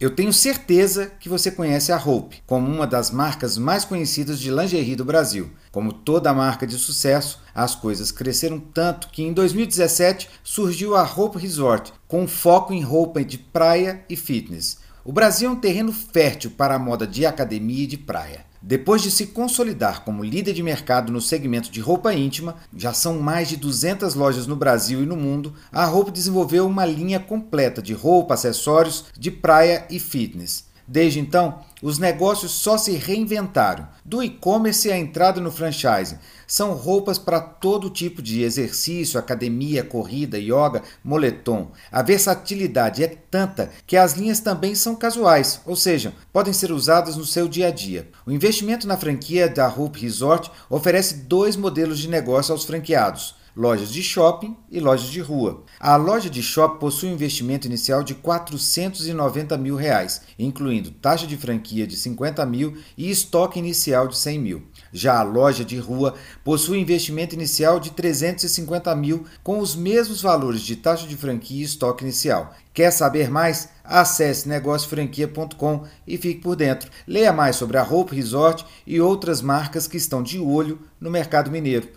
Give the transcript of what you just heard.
Eu tenho certeza que você conhece a Hope como uma das marcas mais conhecidas de lingerie do Brasil. Como toda marca de sucesso, as coisas cresceram tanto que em 2017 surgiu a Hope Resort, com foco em roupa de praia e fitness. O Brasil é um terreno fértil para a moda de academia e de praia. Depois de se consolidar como líder de mercado no segmento de roupa íntima, já são mais de 200 lojas no Brasil e no mundo, a Roupa desenvolveu uma linha completa de roupa, acessórios de praia e fitness. Desde então, os negócios só se reinventaram. Do e-commerce à entrada no franchise, são roupas para todo tipo de exercício, academia, corrida, yoga, moletom. A versatilidade é tanta que as linhas também são casuais, ou seja, podem ser usadas no seu dia a dia. O investimento na franquia da Hope Resort oferece dois modelos de negócio aos franqueados lojas de shopping e lojas de rua. A loja de shopping possui um investimento inicial de 490 mil reais, incluindo taxa de franquia de 50 mil e estoque inicial de 100 mil. Já a loja de rua possui um investimento inicial de 350 mil, com os mesmos valores de taxa de franquia e estoque inicial. Quer saber mais? Acesse negociofranquia.com e fique por dentro. Leia mais sobre a Hope Resort e outras marcas que estão de olho no mercado mineiro.